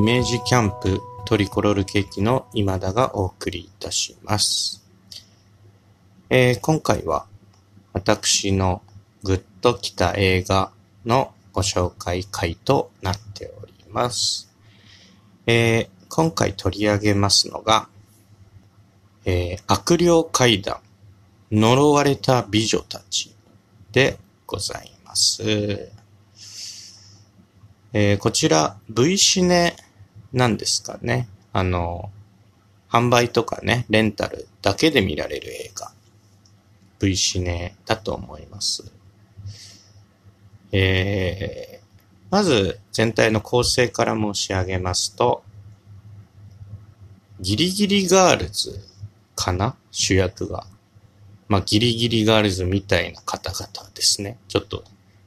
イメージキャンプトリコロールケーキの今田がお送りいたします。えー今回は私のグッときた映画のご紹介会となっております。えー今回取り上げますのが、えー悪霊怪談呪われた美女たちでございます。えーこちら V シネなんですかね。あの、販売とかね、レンタルだけで見られる映画。V シネだと思います。えー、まず全体の構成から申し上げますと、ギリギリガールズかな？主役が。まあ、ギリギリガールズみたいな方々ですね。ちょっと、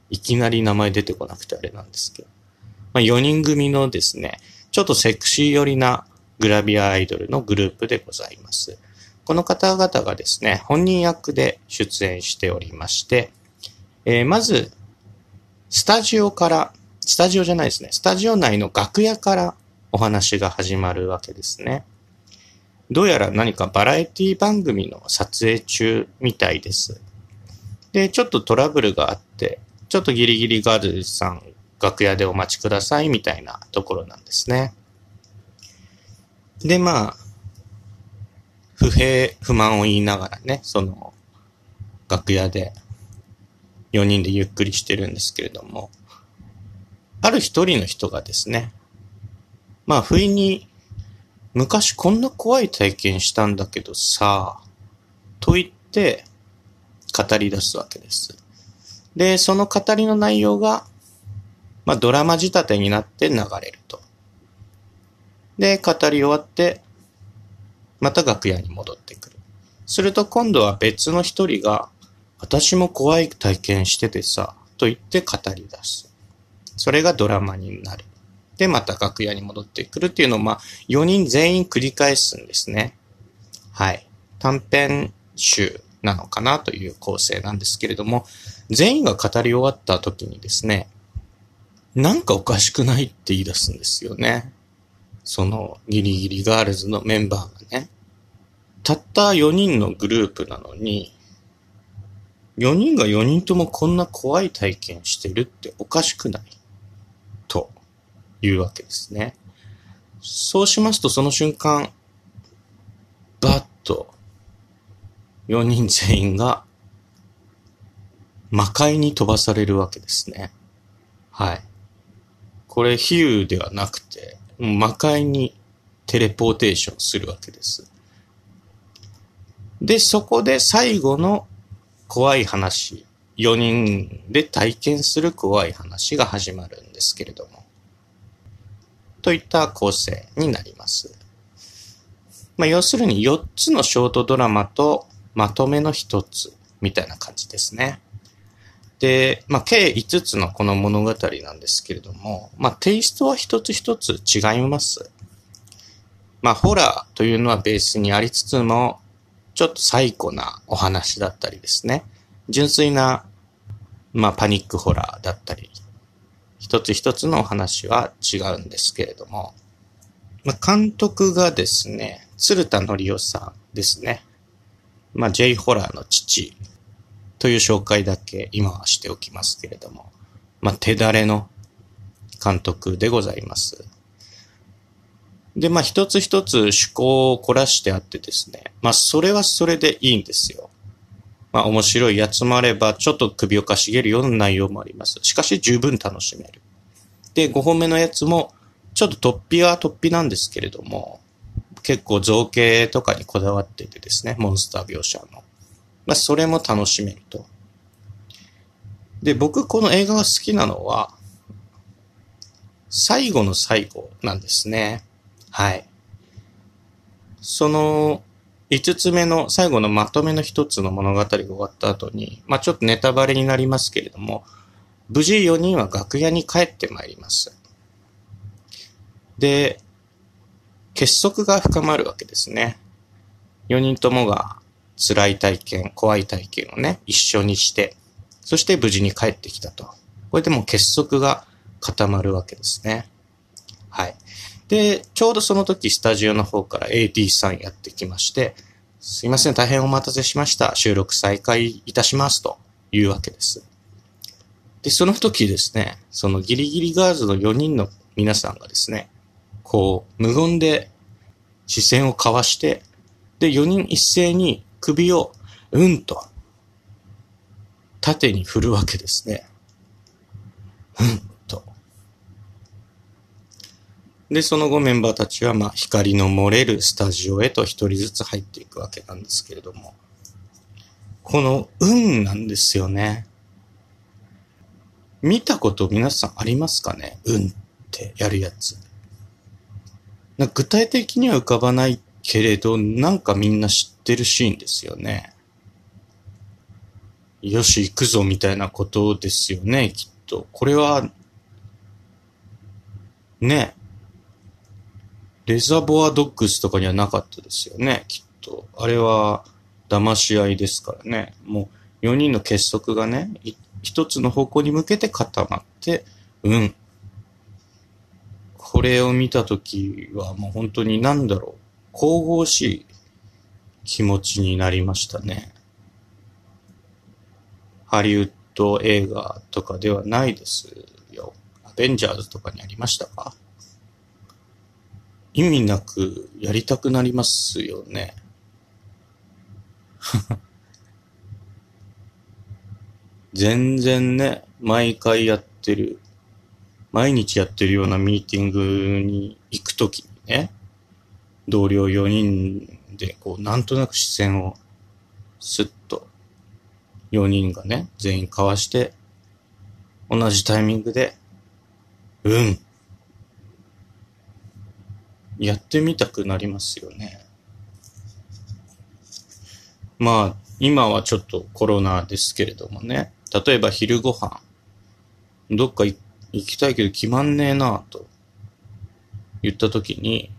いきなり名前出てこなくてあれなんですけど。まあ、4人組のですね、ちょっとセクシー寄りなグラビアアイドルのグループでございます。この方々がですね、本人役で出演しておりまして、えーまず、スタジオから、スタジオじゃないですね、スタジオ内の楽屋からお話が始まるわけですね。どうやら何かバラエティ番組の撮影中みたいです。で、ちょっとトラブルがあって、ちょっとギリギリガールズさん楽屋でお待ちくださいみたいなところなんですね。で、まあ、不平不満を言いながらね、その、楽屋で4人でゆっくりしてるんですけれども、ある一人の人がですね、まあ、不意に、昔こんな怖い体験したんだけどさ、と言って語り出すわけです。で、その語りの内容が、まあ、ドラマ仕立てになって流れると。で、語り終わって、また楽屋に戻ってくる。すると今度は別の一人が、私も怖い体験しててさ、と言って語り出す。それがドラマになる。で、また楽屋に戻ってくるっていうのを、まあ、4人全員繰り返すんですね。はい。短編集なのかなという構成なんですけれども、全員が語り終わった時にですね、なんかおかしくないって言い出すんですよね。そのギリギリガールズのメンバーがね。たった4人のグループなのに、4人が4人ともこんな怖い体験してるっておかしくないというわけですね。そうしますとその瞬間、バッと4人全員が魔界に飛ばされるわけですね。はい。これ比喩ではなくて、魔界にテレポーテーションするわけです。で、そこで最後の怖い話、4人で体験する怖い話が始まるんですけれども、といった構成になります。まあ、要するに4つのショートドラマとまとめの1つみたいな感じですね。で、まあ、計5つのこの物語なんですけれども、まあ、テイストは一つ一つ違います。まあ、ホラーというのはベースにありつつも、ちょっと最古なお話だったりですね。純粋な、まあ、パニックホラーだったり、一つ一つのお話は違うんですけれども、まあ、監督がですね、鶴田則夫さんですね。まあ、J ホラーの父という紹介だけ今はしておきますけれども、まあ、手だれの監督でございます。で、まあ、一つ一つ趣向を凝らしてあってですね、まあ、それはそれでいいんですよ。まあ、面白いやつもあれば、ちょっと首をかしげるような内容もあります。しかし、十分楽しめる。で、5本目のやつも、ちょっと突飛は突飛なんですけれども、結構造形とかにこだわっててですね、モンスター描写の。まあ、それも楽しめると。で、僕この映画が好きなのは、最後の最後なんですね。はい。その、5つ目の最後のまとめの一つの物語が終わった後に、まあちょっとネタバレになりますけれども、無事4人は楽屋に帰ってまいります。で、結束が深まるわけですね。4人ともが辛い体験、怖い体験をね、一緒にして、そして無事に帰ってきたと。これでもう結束が固まるわけですね。はい。で、ちょうどその時スタジオの方から AD さんやってきまして、すいません、大変お待たせしました。収録再開いたしますというわけです。で、その時ですね、そのギリギリガーズの4人の皆さんがですね、こう、無言で視線を交わして、で、4人一斉に首を、うんと、縦に振るわけですね。うんと。で、その後メンバーたちは、まあ、光の漏れるスタジオへと一人ずつ入っていくわけなんですけれども、この運なんですよね。見たこと皆さんありますかね？運ってやるやつ。具体的には浮かばないけれど、なんかみんな知ってるシーンですよね。よし、行くぞみたいなことですよね、きっと。これは、ね、レザボアドッグスとかにはなかったですよね、きっと。あれは、騙し合いですからね。もう、4人の結束がね、一つの方向に向けて固まって、うん。これを見たときはもう本当に何だろう。神々しい気持ちになりましたね。ハリウッド映画とかではないですよ。アベンジャーズとかにありましたか？意味なくやりたくなりますよね。全然ね、毎回やってる、毎日やってるようなミーティングに行くときにね、同僚4人で、こう、なんとなく視線をスッと4人がね、全員交わして、同じタイミングで、うん。やってみたくなりますよね。まあ、今はちょっとコロナですけれどもね。例えば昼ご飯。どっか行きたいけど決まんねえなと言ったときに、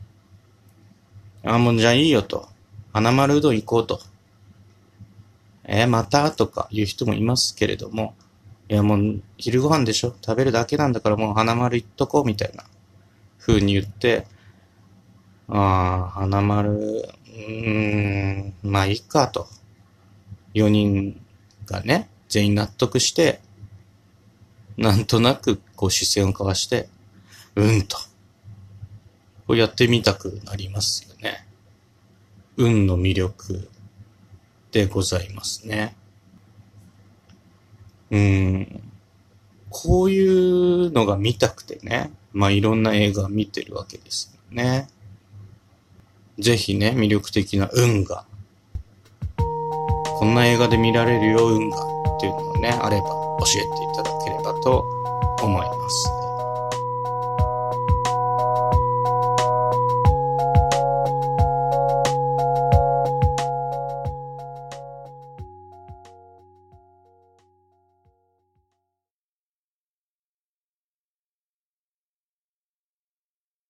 あ、もうじゃあいいよと。花丸うどん行こうと。えー、また？とか言う人もいますけれども、いやもう昼ご飯でしょ食べるだけなんだからもう花丸行っとこうみたいな風に言って、ああ、花丸、うーん、まあいいかと。4人がね、全員納得して、なんとなくこう視線を交わして、うんと。こうやってみたくなりますよね。運の魅力でございますね。うん。こういうのが見たくてね、まあいろんな映画見てるわけですよね。ぜひね、魅力的な運が、こんな映画で見られるよ、運がっていうのがね、あれば教えていただければと思います。